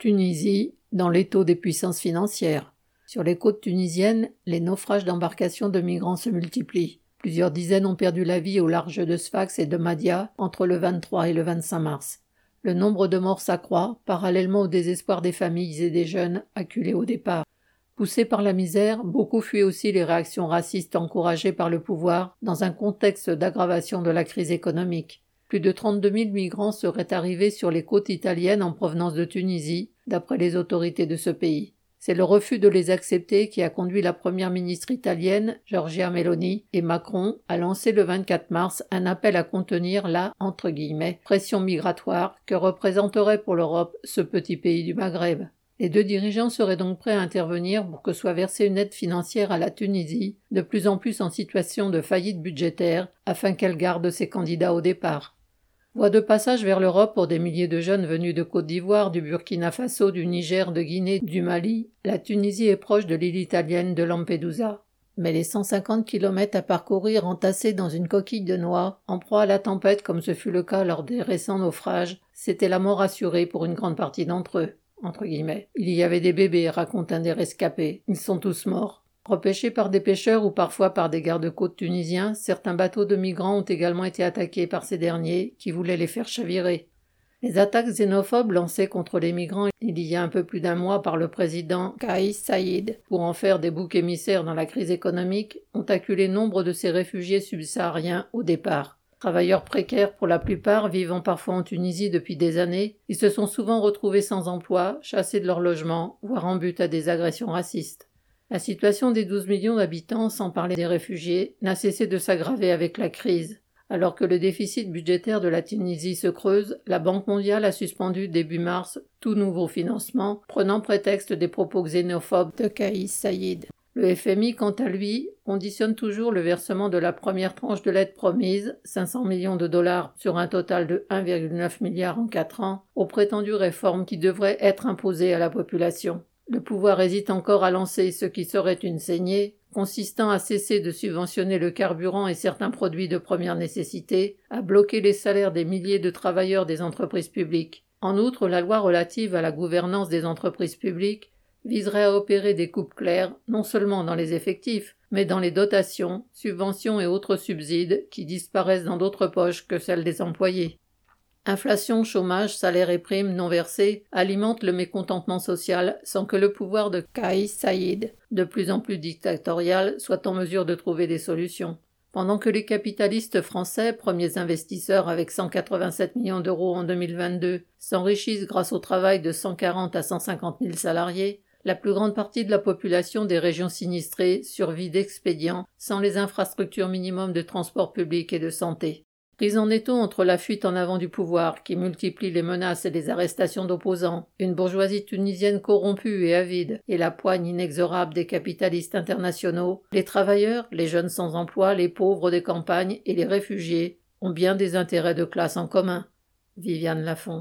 Tunisie, dans l'étau des puissances financières. Sur les côtes tunisiennes, les naufrages d'embarcations de migrants se multiplient. Plusieurs dizaines ont perdu la vie au large de Sfax et de Madia entre le 23 et le 25 mars. Le nombre de morts s'accroît, parallèlement au désespoir des familles et des jeunes acculés au départ. Poussés par la misère, beaucoup fuient aussi les réactions racistes encouragées par le pouvoir dans un contexte d'aggravation de la crise économique. Plus de 32 000 migrants seraient arrivés sur les côtes italiennes en provenance de Tunisie, d'après les autorités de ce pays. C'est le refus de les accepter qui a conduit la première ministre italienne, Giorgia Meloni, et Macron à lancer le 24 mars un appel à contenir la pression migratoire que représenterait pour l'Europe ce petit pays du Maghreb. Les deux dirigeants seraient donc prêts à intervenir pour que soit versée une aide financière à la Tunisie, de plus en plus en situation de faillite budgétaire, afin qu'elle garde ses candidats au départ. Voie de passage vers l'Europe pour des milliers de jeunes venus de Côte d'Ivoire, du Burkina Faso, du Niger, de Guinée, du Mali, la Tunisie est proche de l'île italienne de Lampedusa. Mais les 150 kilomètres à parcourir entassés dans une coquille de noix, en proie à la tempête comme ce fut le cas lors des récents naufrages, c'était la mort assurée pour une grande partie d'entre eux. Il y avait des bébés, raconte un des rescapés. Ils sont tous morts. Repêchés par des pêcheurs ou parfois par des gardes-côtes tunisiens, certains bateaux de migrants ont également été attaqués par ces derniers, qui voulaient les faire chavirer. Les attaques xénophobes lancées contre les migrants il y a un peu plus d'un mois par le président Kais Saïd pour en faire des boucs émissaires dans la crise économique ont acculé nombre de ces réfugiés subsahariens au départ. Travailleurs précaires pour la plupart, vivant parfois en Tunisie depuis des années, ils se sont souvent retrouvés sans emploi, chassés de leur logement, voire en but à des agressions racistes. La situation des 12 millions d'habitants, sans parler des réfugiés, n'a cessé de s'aggraver avec la crise. Alors que le déficit budgétaire de la Tunisie se creuse, la Banque mondiale a suspendu début mars tout nouveau financement, prenant prétexte des propos xénophobes de Kaïs Saïd. Le FMI, quant à lui, conditionne toujours le versement de la première tranche de l'aide promise, 500 millions de dollars sur un total de 1,9 milliard en quatre ans, aux prétendues réformes qui devraient être imposées à la population. Le pouvoir hésite encore à lancer ce qui serait une saignée, consistant à cesser de subventionner le carburant et certains produits de première nécessité, à bloquer les salaires des milliers de travailleurs des entreprises publiques. En outre, la loi relative à la gouvernance des entreprises publiques viserait à opérer des coupes claires, non seulement dans les effectifs, mais dans les dotations, subventions et autres subsides qui disparaissent dans d'autres poches que celles des employés. Inflation, chômage, salaires et primes non versés alimentent le mécontentement social sans que le pouvoir de Kais Saïd, de plus en plus dictatorial, soit en mesure de trouver des solutions. Pendant que les capitalistes français, premiers investisseurs avec 187 millions d'euros en 2022, s'enrichissent grâce au travail de 140 à 150 000 salariés, la plus grande partie de la population des régions sinistrées survit d'expédients sans les infrastructures minimum de transport public et de santé. En étau entre la fuite en avant du pouvoir, qui multiplie les menaces et les arrestations d'opposants, une bourgeoisie tunisienne corrompue et avide, et la poigne inexorable des capitalistes internationaux, les travailleurs, les jeunes sans emploi, les pauvres des campagnes et les réfugiés ont bien des intérêts de classe en commun. Viviane Lafont.